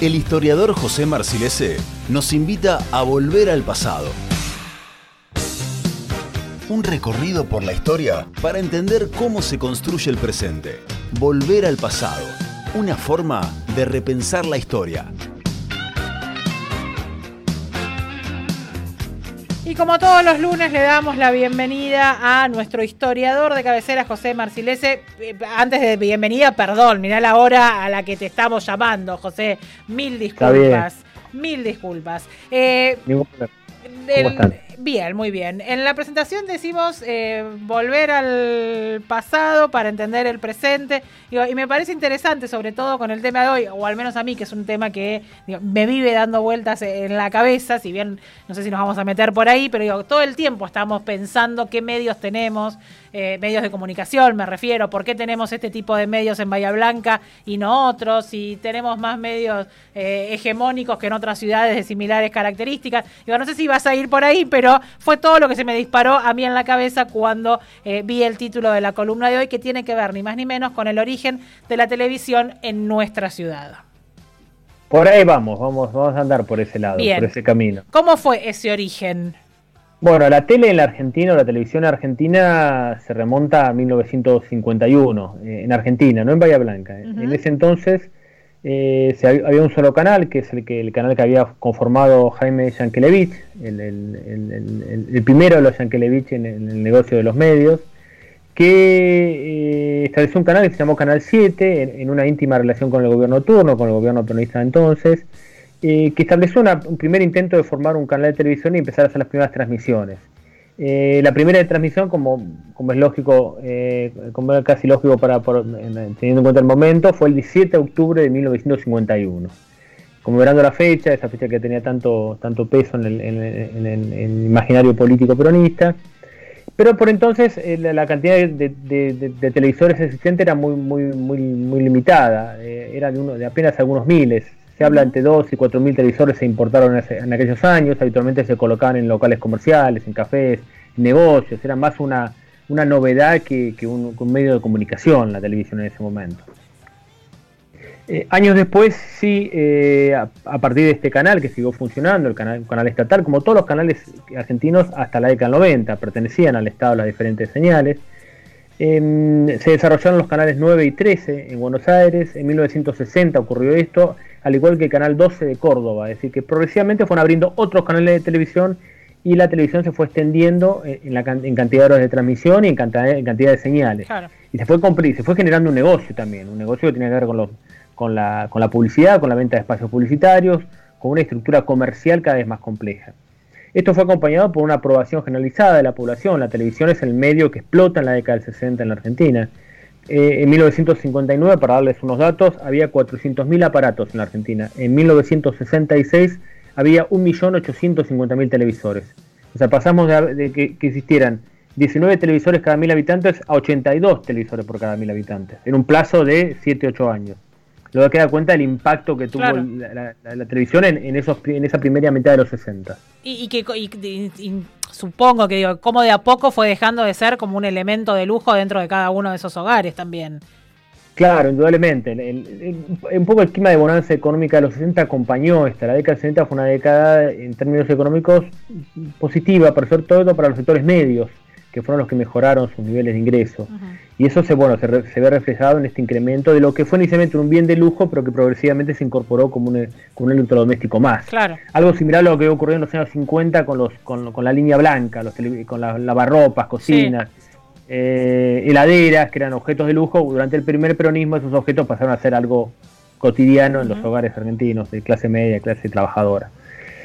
El historiador José Marcilese nos invita a volver al pasado. Un recorrido por la historia para entender cómo se construye el presente. Volver al pasado. Una forma de repensar la historia. Y como todos los lunes le damos la bienvenida a nuestro historiador de cabecera, José Marcilese. Eh, Antes de bienvenida, perdón, mirá la hora a la que te estamos llamando, José. Mil disculpas. Mil disculpas. Eh. ¿Cómo el- están? Bien, muy bien. En la presentación decimos eh, volver al pasado para entender el presente. Digo, y me parece interesante, sobre todo con el tema de hoy, o al menos a mí, que es un tema que me vive dando vueltas en la cabeza, si bien no sé si nos vamos a meter por ahí, pero digo, todo el tiempo estamos pensando qué medios tenemos, eh, medios de comunicación me refiero, por qué tenemos este tipo de medios en Bahía Blanca y no otros, si tenemos más medios eh, hegemónicos que en otras ciudades de similares características. Digo, no sé si vas a ir por ahí, pero fue todo lo que se me disparó a mí en la cabeza cuando eh, vi el título de la columna de hoy, que tiene que ver ni más ni menos con el origen de la televisión en nuestra ciudad. Por ahí vamos, vamos, vamos a andar por ese lado, Bien. por ese camino. ¿Cómo fue ese origen? Bueno, la tele en la Argentina o la televisión argentina se remonta a 1951, eh, en Argentina, no en Bahía Blanca. Ujú. En ese entonces eh, había un solo canal, que es el, que, el canal que había conformado Jaime Yankelevich, el, primero de los Yankelevich en, el- negocio de los medios, que eh, estableció un canal que se llamó Canal 7, en, una íntima relación con el gobierno turno, con el gobierno peronista de entonces, eh, que estableció un primer intento de formar un canal de televisión y empezar a hacer las primeras transmisiones. Eh, la primera de transmisión, como, es lógico, eh, como era casi lógico para, teniendo en cuenta el momento, fue el 17 de octubre de 1951. Conmemorando la fecha, esa fecha que tenía tanto, tanto peso en el, imaginario político peronista. Pero por entonces eh, la, cantidad de, televisores existentes era muy, muy, muy, limitada, era de apenas algunos miles. Se habla entre 2 y 4 mil televisores se importaron en, aquellos años, habitualmente se colocaban en locales comerciales, en cafés, en negocios, era más una, una novedad que, un, medio de comunicación la televisión en ese momento. Eh, años después, sí, eh, a, partir de este canal que siguió funcionando, el canal estatal, como todos los canales argentinos hasta la década del 90, pertenecían al Estado las diferentes señales. Em, se desarrollaron los canales 9 y 13 en Buenos Aires, en 1960 ocurrió esto, al igual que el canal 12 de Córdoba, es decir, que progresivamente fueron abriendo otros canales de televisión y la televisión se fue extendiendo en, en la, en cantidad de horas de transmisión y en cantidad, en cantidad de señales Claro. y se fue se fue generando un negocio también, un negocio que tenía que ver con, los- con, la, con la publicidad, con la venta de espacios publicitarios, con una estructura comercial cada vez más compleja. Esto fue acompañado por una aprobación generalizada de la población. La televisión es el medio que explota en la década del 60 en la Argentina. Eh, en 1959, para darles unos datos, había 400.000 aparatos en la Argentina. En 1966 había 1.850.000 televisores. O sea, pasamos de, que, que existieran 19 televisores cada 1.000 habitantes a 82 televisores por cada 1.000 habitantes, en un plazo de 7-8 años. Luego queda cuenta del impacto que tuvo Claro. la, la- la- la televisión en, en esos, en esa primera mitad de los 60. Y, y que y- y- y supongo que digo, como de a poco fue dejando de ser como un elemento de lujo dentro de cada uno de esos hogares también. Claro, indudablemente. El- el- el- un poco el clima de bonanza económica de los 60 acompañó esta. La década del 60 fue una década en términos económicos positiva, pero sobre todo para los sectores medios, que fueron los que mejoraron sus niveles de ingreso. Y eso se, bueno, se, re- se ve reflejado en este incremento de lo que fue inicialmente un bien de lujo, pero que progresivamente se incorporó como un, como un electrodoméstico más. Claro. Algo similar a lo que ocurrió en los años 50 con, los, con, con la línea blanca, los tele- con las lavarropas, cocinas, eh, heladeras, que eran objetos de lujo. Durante el primer peronismo esos objetos pasaron a ser algo cotidiano en los hogares argentinos, de clase media, clase trabajadora.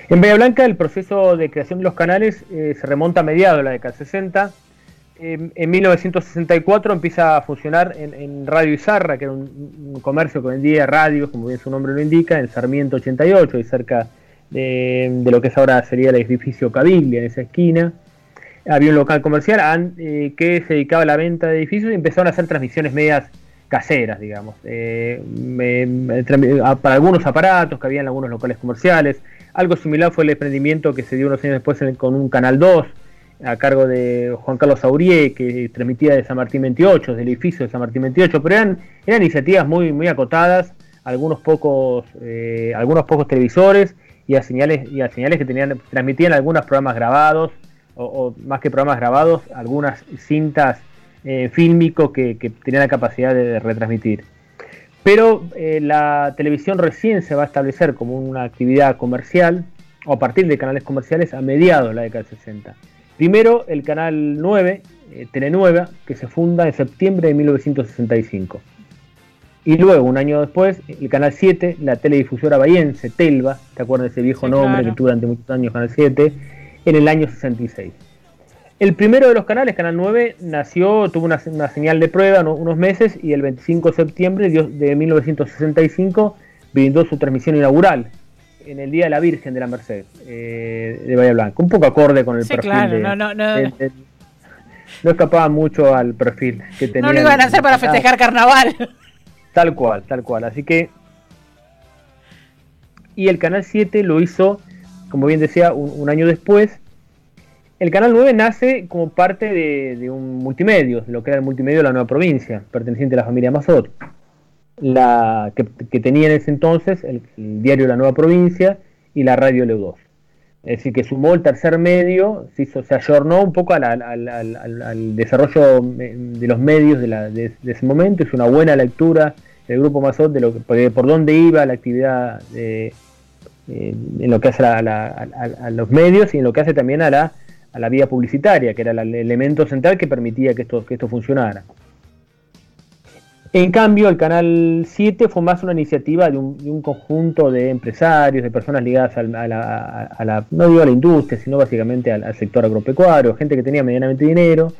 En Bahía Blanca el proceso de creación de los canales eh, se remonta a mediados de la década del 60. Eh, en 1964 empieza a funcionar en, en Radio Izarra, que era un, un comercio que vendía radios, como bien su nombre lo indica, en Sarmiento 88, y cerca de, lo que es ahora sería el edificio Caviglia, en esa esquina. Había un local comercial eh, que se dedicaba a la venta de edificios y empezaron a hacer transmisiones medias caseras, digamos, eh, para algunos aparatos que había en algunos locales comerciales. Algo similar fue el emprendimiento que se dio unos años después con un Canal 2, a cargo de Juan Carlos Aurier, que transmitía de San Martín 28, del edificio de San Martín 28, pero eran, eran iniciativas muy, muy acotadas algunos pocos, eh, algunos pocos televisores y a señales, y a señales que tenían, transmitían algunos programas grabados, o, más que programas grabados, algunas cintas eh, fílmicos que, tenían la capacidad de, retransmitir. Pero eh, la televisión recién se va a establecer como una actividad comercial, o a partir de canales comerciales, a mediados de la década del 60. Primero el canal 9, eh, Telenueva, que se funda en septiembre de 1965. Y luego, un año después, el Canal 7, la teledifusora bahiense, Telva, ¿te acuerdas de ese viejo nombre que tuvo durante muchos años Canal 7? En el año 66. El primero de los canales, Canal 9, nació, tuvo una, señal de prueba unos meses y el 25 de septiembre de 1965 brindó su transmisión inaugural en el Día de la Virgen de la Merced eh, de Bahía Blanca. Un poco acorde con el perfil claro, no, no, no. no escapaba mucho al perfil que tenía. No lo iban a hacer para festejar carnaval. Tal cual, tal cual. Así que. Y el Canal 7 lo hizo, como bien decía, un, año después. El Canal 9 nace como parte de, un multimedio, de lo que era el multimedio de la nueva provincia, perteneciente a la familia Mazot. La, que, tenía en ese entonces el, diario La Nueva Provincia y la radio Leu 2. Es decir, que sumó el tercer medio, se, hizo, se ayornó un poco al, desarrollo de los medios de, ese momento, es una buena lectura del Grupo Mazot de, lo, por dónde iba la actividad en lo que hace a, los medios y en lo que hace también a la, a la vía publicitaria, que era el elemento central que permitía que esto, que esto funcionara. En cambio, el Canal 7 fue más una iniciativa de un, conjunto de empresarios, de personas ligadas a, la, no digo a la industria, sino básicamente al, sector agropecuario, gente que tenía medianamente dinero,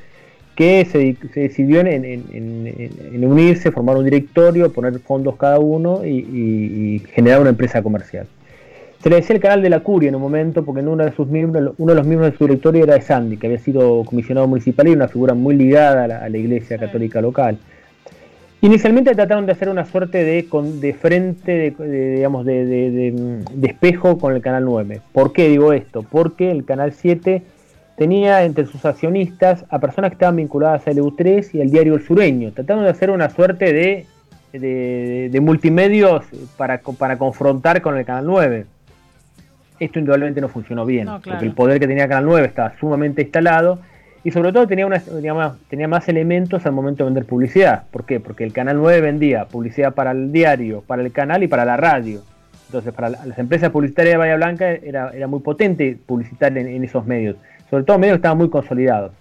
que se, decidió en, unirse, formar un directorio, poner fondos cada uno y, generar una empresa comercial. Se le decía el canal de la Curia en un momento, porque uno de sus miembros, uno de los miembros de su directorio era de Sandy, que había sido comisionado municipal y una figura muy ligada a la iglesia católica local. Inicialmente trataron de hacer una suerte de, de frente, de, digamos, de, espejo con el Canal 9. ¿Por qué digo esto? Porque el Canal 7 tenía entre sus accionistas a personas que estaban vinculadas a LU3 y al diario El Sureño. Trataron de hacer una suerte de, de, multimedios para, para confrontar con el Canal 9. Esto indudablemente no funcionó bien, porque el poder que tenía Canal 9 estaba sumamente instalado y sobre todo tenía, una, tenía, más, elementos al momento de vender publicidad. ¿Por qué? Porque el Canal 9 vendía publicidad para el diario, para el canal y para la radio. Entonces, para las empresas publicitarias de Bahía Blanca era, era muy potente publicitar en, esos medios. Sobre todo medios que estaban muy consolidados.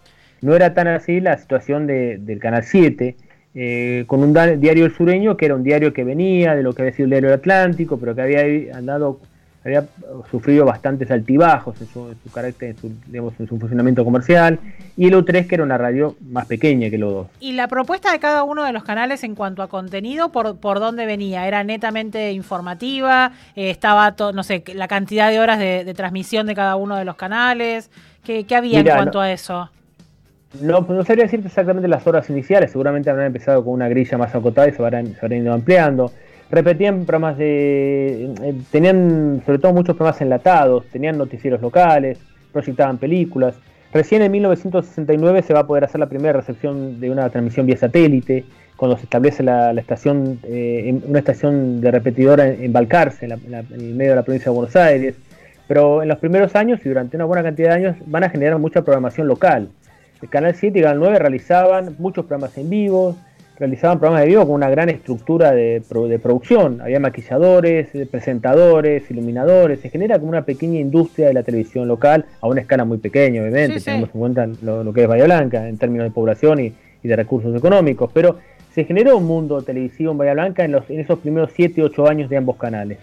No era tan así la situación del Canal 7, eh, con un diario El Sureño, que era un diario que venía de lo que había sido el diario Atlántico, pero que había andado había sufrido bastantes altibajos en su, carácter, en su, digamos, en su funcionamiento comercial, y el O3 que era una radio más pequeña que los dos. ¿Y la propuesta de cada uno de los canales en cuanto a contenido, por, por dónde venía? ¿Era netamente informativa? Eh, ¿Estaba, no sé, la cantidad de horas de, transmisión de cada uno de los canales? ¿Qué, había en cuanto a eso? No, no sabría decirte exactamente las horas iniciales, seguramente habrán empezado con una grilla más acotada y se habrán, se habrán ido ampliando repetían programas de. Eh, tenían sobre todo muchos programas enlatados, tenían noticieros locales, proyectaban películas. Recién en 1969 se va a poder hacer la primera recepción de una transmisión vía satélite, cuando se establece la, estación, eh, una estación de repetidora en, Balcarce, en, el medio de la provincia de Buenos Aires. Pero en los primeros años y durante una buena cantidad de años van a generar mucha programación local. El Canal 7 y Canal 9 realizaban muchos programas en vivo, realizaban programas de vivo con una gran estructura de, producción. Había maquilladores, eh, presentadores, iluminadores. Se genera como una pequeña industria de la televisión local, a una escala muy pequeña, obviamente. Tenemos en cuenta lo, que es Bahía Blanca en términos de población y, de recursos económicos. Pero se generó un mundo televisivo en Bahía Blanca en, los, en esos primeros 7, 8 años de ambos canales.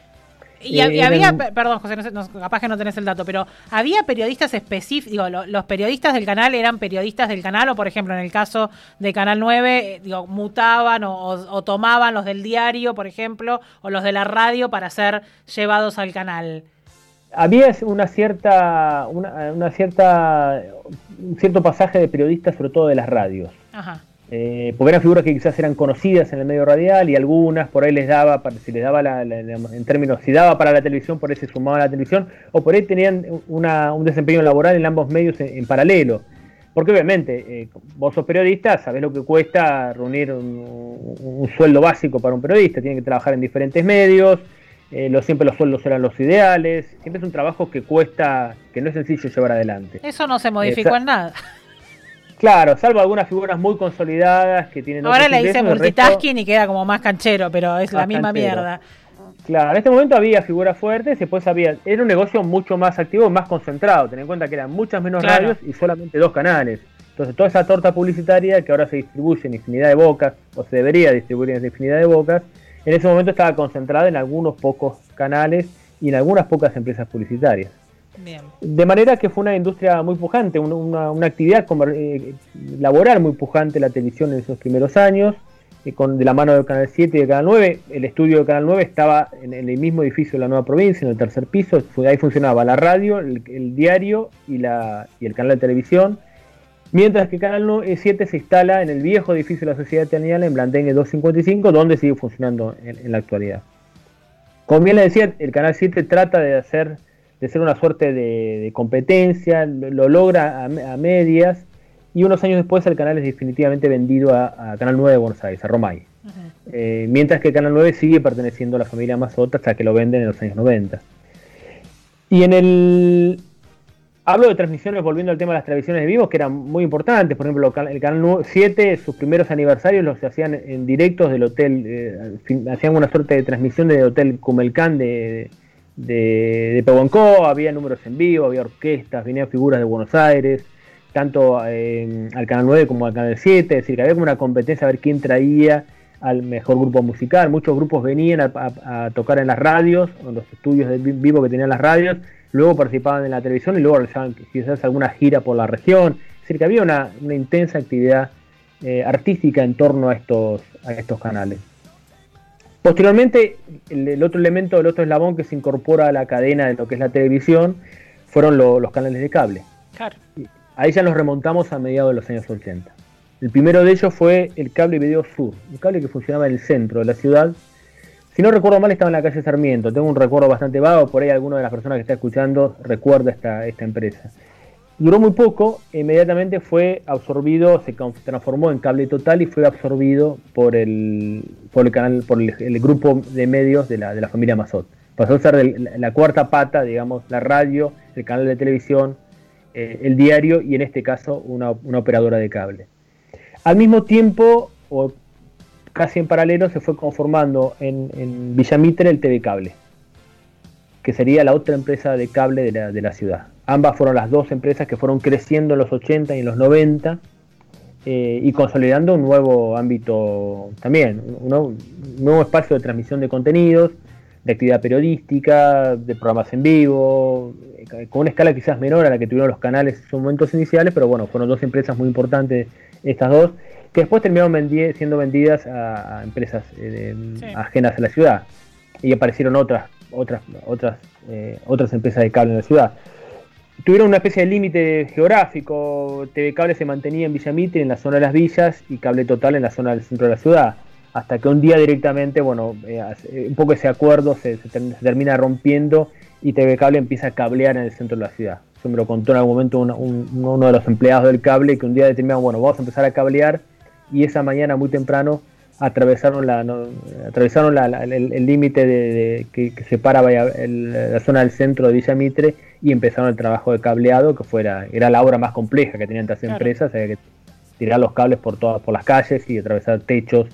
Y, eh, había, perdón José, capaz que no tenés el dato, pero había periodistas específicos, digo, los periodistas del canal eran periodistas del canal o por ejemplo en el caso de Canal 9, eh, digo, mutaban o, tomaban los del diario, por ejemplo, o los de la radio para ser llevados al canal. Había una cierta, una, una cierta, un cierto pasaje de periodistas, sobre todo de las radios. Ajá. Eh, porque eran figuras que quizás eran conocidas en el medio radial y algunas por ahí les daba, si les daba la, en términos, si daba para la televisión, por ahí se sumaba a la televisión, o por ahí tenían un desempeño laboral en ambos medios en, paralelo. porque obviamente eh, vos sos periodista, sabés lo que cuesta reunir un, sueldo básico para un periodista, tiene que trabajar en diferentes medios, eh, siempre los sueldos eran los ideales, siempre es un trabajo que cuesta, que no es sencillo llevar adelante. Eso no se modificó en nada. Claro, salvo algunas figuras muy consolidadas que tienen... Ahora le dice multitasking y queda como más canchero, pero es la misma mierda. Claro, en este momento había figuras fuertes, después había, era un negocio mucho más activo, más concentrado, ten en cuenta que eran muchas menos radios y solamente dos canales. Entonces toda esa torta publicitaria que ahora se distribuye en infinidad de bocas, o se debería distribuir en infinidad de bocas, en ese momento estaba concentrada en algunos pocos canales y en algunas pocas empresas publicitarias. De manera que fue una industria muy pujante, una, actividad eh, laboral muy pujante la televisión en esos primeros años con, de la mano del Canal 7 y del Canal 9. El estudio del Canal 9 estaba en, el mismo edificio de la nueva provincia, en el tercer piso. Ahí funcionaba la radio, el, diario y, la, y el canal de televisión. Mientras que Canal 7 se instala en el viejo edificio de la Sociedad Eternal en Blandengue 255, donde sigue funcionando en, la actualidad. Como bien le decía, el Canal 7 trata de hacer de ser una suerte de, competencia, lo, logra a medias, y unos años después el canal es definitivamente vendido a, Canal 9 de Buenos Aires, a Romay. Eh, mientras que Canal 9 sigue perteneciendo a la familia Mazota hasta que lo venden en los años 90. Y en el... Hablo de transmisiones volviendo al tema de las televisiones de vivos que eran muy importantes. Por ejemplo, el Canal 7, sus primeros aniversarios los hacían en directos del hotel, eh, hacían una suerte de transmisión del Hotel Cumelcán de, de, de había números en vivo, había orquestas, venían figuras de Buenos Aires tanto eh, al Canal 9 como al Canal 7, es decir, que había como una competencia a ver quién traía al mejor grupo musical. Muchos grupos venían a, tocar en las radios, en los estudios de vivo que tenían las radios, luego participaban en la televisión y luego realizaban quizás alguna gira por la región. Es decir, que había una, intensa actividad eh, artística en torno a estos, a estos canales. Posteriormente, el, otro elemento, el otro eslabón que se incorpora a la cadena de lo que es la televisión, fueron los canales de cable. Claro. Ahí ya nos remontamos a mediados de los años 80. El primero de ellos fue el cable video sur, un cable que funcionaba en el centro de la ciudad. Si no recuerdo mal, estaba en la calle Sarmiento. Tengo un recuerdo bastante vago, por ahí alguna de las personas que está escuchando recuerda esta, esta empresa. Duró muy poco, inmediatamente fue absorbido, se transformó en cable total y fue absorbido por el, por el canal, por el, grupo de medios de la, de la familia Mazot. Pasó a ser la cuarta pata, digamos, la radio, el canal de televisión, eh, el diario y en este caso una, operadora de cable. Al mismo tiempo, o casi en paralelo, se fue conformando en, en Villamitre el TV Cable, que sería la otra empresa de cable de la, ciudad. Ambas fueron las dos empresas que fueron creciendo en los 80 y en los 90 eh, y consolidando un nuevo ámbito también, un nuevo espacio de transmisión de contenidos, de actividad periodística, de programas en vivo, eh, con una escala quizás menor a la que tuvieron los canales en sus momentos iniciales, pero bueno, fueron dos empresas muy importantes estas dos, que después terminaron siendo vendidas a, empresas eh, ajenas a la ciudad. Y aparecieron otras, otras, otras, eh, otras empresas de cable en la ciudad. Tuvieron una especie de límite geográfico, TV Cable se mantenía en Villamitre, en la zona de las villas, y Cable Total en la zona del centro de la ciudad hasta que un día directamente, bueno, un poco ese acuerdo se, termina rompiendo y TV Cable empieza a cablear en el centro de la ciudad. Eso me lo contó en algún momento uno de los empleados del cable que un día determinaron, bueno, vamos a empezar a cablear y esa mañana muy temprano atravesaron la atravesaron el límite de, que, separa la zona del centro de Villa Mitre y empezaron el trabajo de cableado que fuera era la obra más compleja que tenían estas empresas había que tirar los cables por todas por las calles y atravesar techos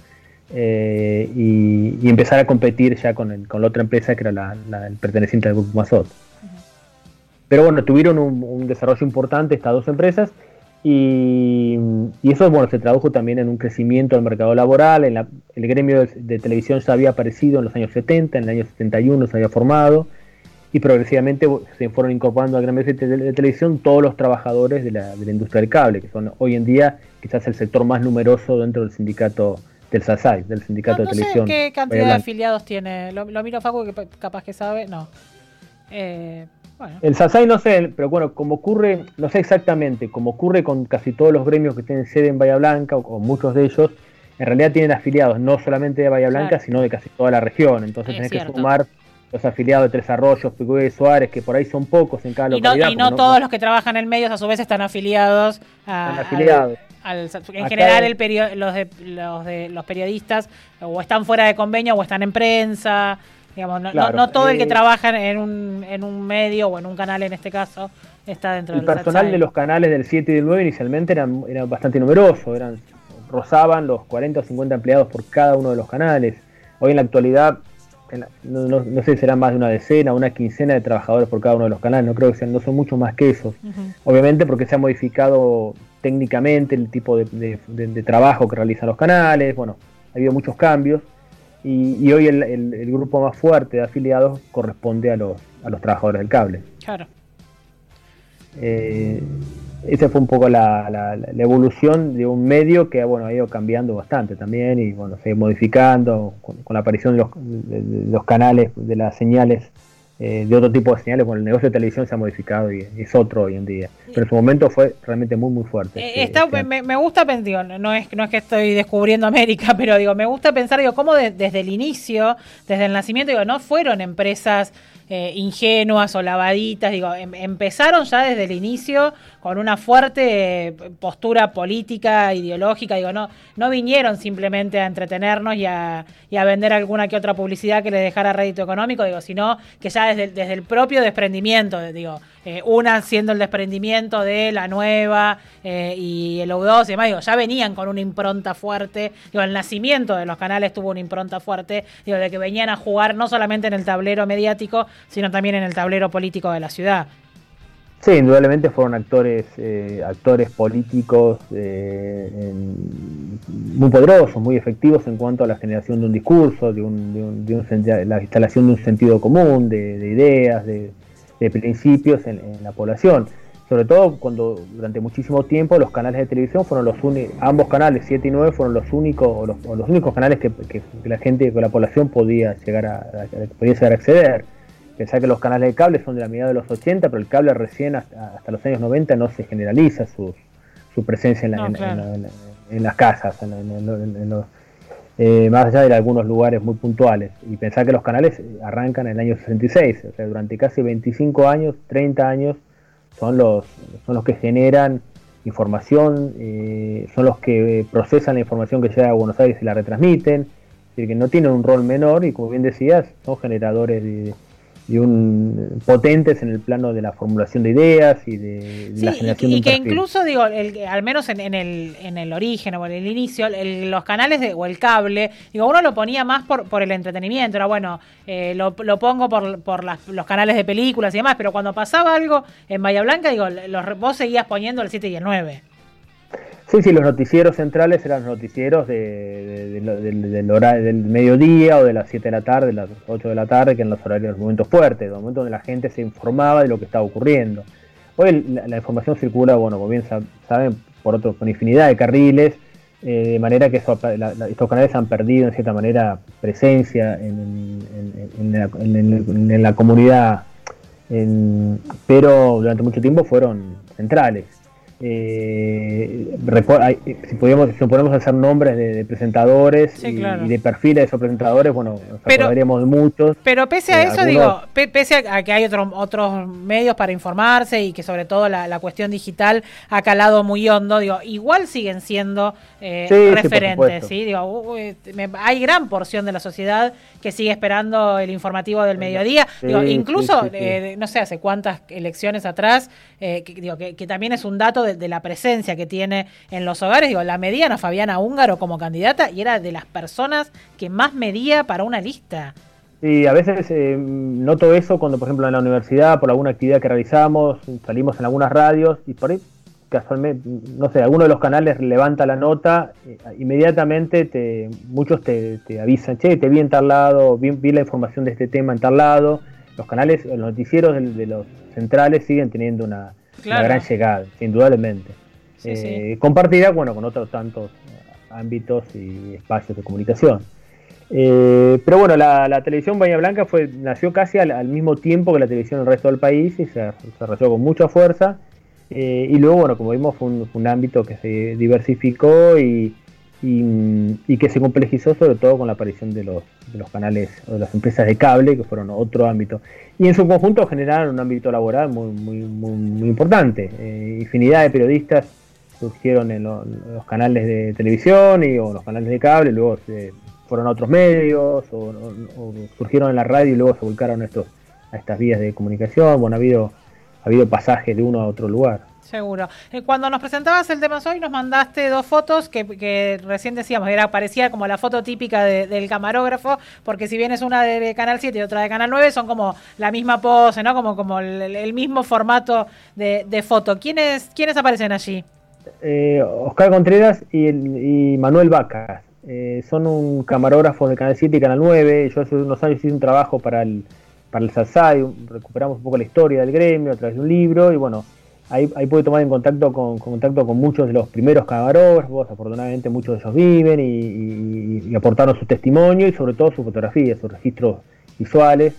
eh, y, empezar a competir ya con, con la otra empresa que era la, el perteneciente al grupo Mazot. Pero bueno, tuvieron un, desarrollo importante estas dos empresas y, eso bueno, se tradujo también en un crecimiento del mercado laboral. En el gremio de, televisión ya había aparecido en los años 70, en el año 71 se había formado y progresivamente se fueron incorporando al gremio de, televisión todos los trabajadores de la, de la industria del cable, que son hoy en día quizás el sector más numeroso dentro del sindicato del SASAI, del Sindicato de Televisión. Sé ¿Qué cantidad de afiliados tiene? Lo, miro Facu, que capaz que sabe. No. Eh, el SASAI no sé, pero bueno, como ocurre, no sé exactamente, como ocurre con casi todos los gremios que tienen sede en Bahía Blanca, o, muchos de ellos, en realidad tienen afiliados no solamente de Bahía Blanca, sino de casi toda la región. Entonces tenés que sumar los afiliados de Tres Arroyos, Pigüe, Suárez, que por ahí son pocos en cada localidad. Y no, todos los que trabajan en medios a su vez están afiliados a, afiliados. en general el los, de, los, de, los periodistas o están fuera de convenio o están en prensa. Digamos, no, todo el que eh, trabaja en un, en un medio o en un canal en este caso está dentro el del El personal de los canales del 7 y del 9 inicialmente eran, eran bastante numeroso, eran rozaban los 40 o 50 empleados por cada uno de los canales. Hoy en la actualidad, no, sé si serán más de una decena, una quincena de trabajadores por cada uno de los canales, no creo que sean, no son mucho más que esos. Obviamente porque se ha modificado técnicamente el tipo de, trabajo que realizan los canales, bueno, ha habido muchos cambios y, hoy el, grupo más fuerte de afiliados corresponde a los, a los trabajadores del cable. Claro. Eh, esa fue un poco la, evolución de un medio que bueno, ha ido cambiando bastante también y bueno, se ha ido modificando con, la aparición de los, los, canales, de las señales, eh, de otro tipo de señales. Bueno, el negocio de televisión se ha modificado y es otro hoy en día. Pero en su momento fue realmente muy, muy fuerte. Eh, este, este me, gusta pensar, no es, no es que estoy descubriendo América, pero digo, me gusta pensar, digo, cómo desde el inicio, desde el nacimiento, digo, no fueron empresas eh, ingenuas o lavaditas, digo, em, empezaron ya desde el inicio con una fuerte eh, postura política, ideológica, digo, no, no vinieron simplemente a entretenernos y a, a vender alguna que otra publicidad que les dejara rédito económico, digo, sino que ya desde, desde el propio desprendimiento, digo, eh, una siendo el desprendimiento de la nueva y el U2 y demás, digo, ya venían con una impronta fuerte, digo, el nacimiento de los canales tuvo una impronta fuerte, digo, de que venían a jugar no solamente en el tablero mediático, sino también en el tablero político de la ciudad. Sí, indudablemente fueron actores, eh, actores políticos eh, muy poderosos, muy efectivos en cuanto a la generación de un discurso, de, un, la instalación de un sentido común, de, ideas, de, principios en, la población. Sobre todo cuando durante muchísimo tiempo los canales de televisión fueron los únicos, ambos canales, 7 y 9, fueron los únicos, o los, únicos canales que, la gente, que la población podía llegar a, podía llegar a acceder Pensar que los canales de cable son de la mitad de los 80, pero el cable recién hasta, los años 90 no se generaliza su, su presencia en, las casas, eh, más allá de algunos lugares muy puntuales. Y pensar que los canales arrancan en el año 66, o sea, durante casi 25 años, 30 años, son los, son los que generan información, eh, son los que procesan la información que llega a Buenos Aires y la retransmiten, es decir, que no tienen un rol menor y como bien decías, son generadores de, y un potentes en el plano de la formulación de ideas y de, la generación y, y que incluso digo al menos en, el, en el origen o en el inicio los canales de, o el cable digo uno lo ponía más por, por el entretenimiento era bueno eh, lo, lo, pongo por, por los canales de películas y demás pero cuando pasaba algo en Bahía Blanca digo los, vos seguías poniendo el 7 y el 9 Sí, sí, los noticieros centrales eran los noticieros de, del, mediodía o de las 7 de la tarde, las 8 de la tarde, que eran los horarios, los momentos fuertes, los momentos donde la gente se informaba de lo que estaba ocurriendo. Hoy la, información circula, bueno, como bien saben, por, otro, por infinidad de carriles, eh, de manera que estos canales han perdido en cierta manera presencia en, la, comunidad, pero durante mucho tiempo fueron centrales. Eh, si podemos si podemos hacer nombres de, presentadores y, de perfiles de esos presentadores, bueno, nos pero, de muchos. Pero pese a eh, eso, digo, pese a que hay otros otros medios para informarse y que sobre todo la, cuestión digital ha calado muy hondo, digo, igual siguen siendo eh, referentes, sí, Digo, hay gran porción de la sociedad que sigue esperando el informativo del mediodía, digo, incluso, no sé, hace cuántas elecciones atrás, que, digo, que también es un dato de, la presencia que tiene en los hogares. Digo, la mediana Fabiana Húngaro como candidata y era de las personas que más medía para una lista. Sí, a veces eh, noto eso cuando, por ejemplo, en la universidad, por alguna actividad que realizamos, salimos en algunas radios y por ahí, casualmente, no sé, alguno de los canales levanta la nota, eh, inmediatamente te, muchos te, avisan, che, te vi en tal lado, vi, la información de este tema en tal lado. Los canales, los noticieros de los centrales siguen teniendo una, una gran llegada, indudablemente. Eh, compartida, bueno, con otros tantos ámbitos y espacios de comunicación. Eh, pero bueno, la, televisión Bahía Blanca fue, nació casi al, mismo tiempo que la televisión del resto del país y se desarrolló con mucha fuerza. Eh, y luego, bueno, como vimos, fue un, ámbito que se diversificó y, y, que se complejizó sobre todo con la aparición de los, canales o de las empresas de cable, que fueron otro ámbito. Y en su conjunto generaron un ámbito laboral muy, muy, muy, importante. Eh, infinidad de periodistas surgieron en, los canales de televisión y, o los canales de cable, luego se fueron a otros medios o, surgieron en la radio y luego se volcaron a, estos, a estas vías de comunicación. Bueno, ha habido, ha habido pasajes de uno a otro lugar. Seguro. Eh, cuando nos presentabas el tema hoy, nos mandaste dos fotos que, recién decíamos, era parecía como la foto típica del camarógrafo, porque si bien es una de Canal 7 y otra de Canal 9, son como la misma pose, ¿no? Como, como el, mismo formato de, foto. ¿Quiénes, ¿Quiénes aparecen allí? Eh, Oscar Contreras y, Manuel Vacas. Eh, son un camarógrafo de Canal 7 y Canal 9. Yo hace unos años hice un trabajo para el, para el SASAI, recuperamos un poco la historia del gremio a través de un libro y bueno Ahí, puede tomar en contacto con, contacto con muchos de los primeros camarógrafos, afortunadamente muchos de ellos viven y, aportaron su testimonio y sobre todo sus fotografías, sus registros visuales.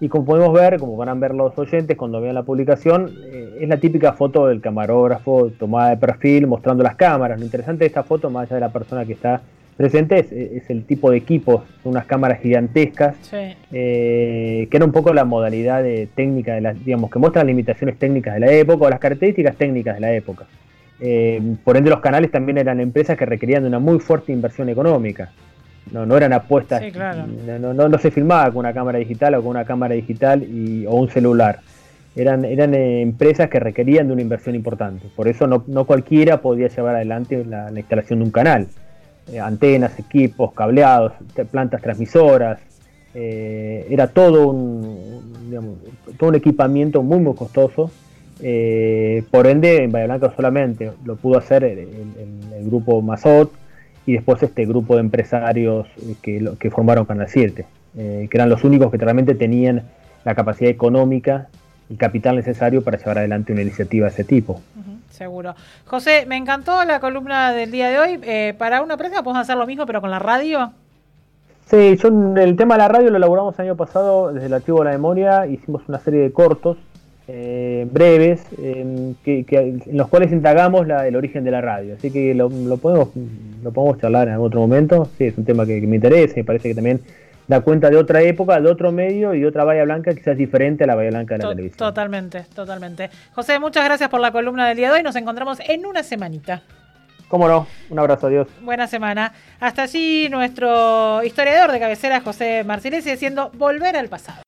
Y como podemos ver, como van a ver los oyentes cuando vean la publicación, eh, es la típica foto del camarógrafo tomada de perfil mostrando las cámaras. Lo interesante de esta foto, más allá de la persona que está presente es, el tipo de equipos, unas cámaras gigantescas, eh, que era un poco la modalidad de técnica, de la, digamos, que muestra las limitaciones técnicas de la época o las características técnicas de la época. Eh, por ende, los canales también eran empresas que requerían de una muy fuerte inversión económica. No, no eran apuestas, no, no, se filmaba con una cámara digital o con una cámara digital y, o un celular. Eran, eran eh, empresas que requerían de una inversión importante. Por eso no, cualquiera podía llevar adelante la instalación de un canal. Eh, antenas, equipos, cableados, plantas transmisoras. Eh, era todo un, todo un equipamiento muy, muy costoso. Eh, por ende, en Bahía Blanca solamente lo pudo hacer el, grupo Mazot y después este grupo de empresarios que, que formaron Canal 7, que eran los únicos que realmente tenían la capacidad económica y capital necesario para llevar adelante una iniciativa de ese tipo. Seguro. José, me encantó la columna del día de hoy. Eh, para una prensa podemos hacer lo mismo, pero con la radio. Sí, yo el tema de la radio lo elaboramos el año pasado desde el archivo de la memoria. Hicimos una serie de cortos eh, breves en los cuales indagamos el origen de la radio. Así que lo, podemos lo podemos charlar en otro momento. Sí, es un tema que, que me interesa y parece que también da cuenta de otra época, de otro medio y de otra Bahía Blanca quizás diferente a la Bahía Blanca de la televisión. Totalmente, totalmente. José, muchas gracias por la columna del día de hoy. Nos encontramos en una semanita. Cómo no, un abrazo, adiós. Buena semana. Hasta allí nuestro historiador de cabecera, José Marcilesi, diciendo volver al pasado.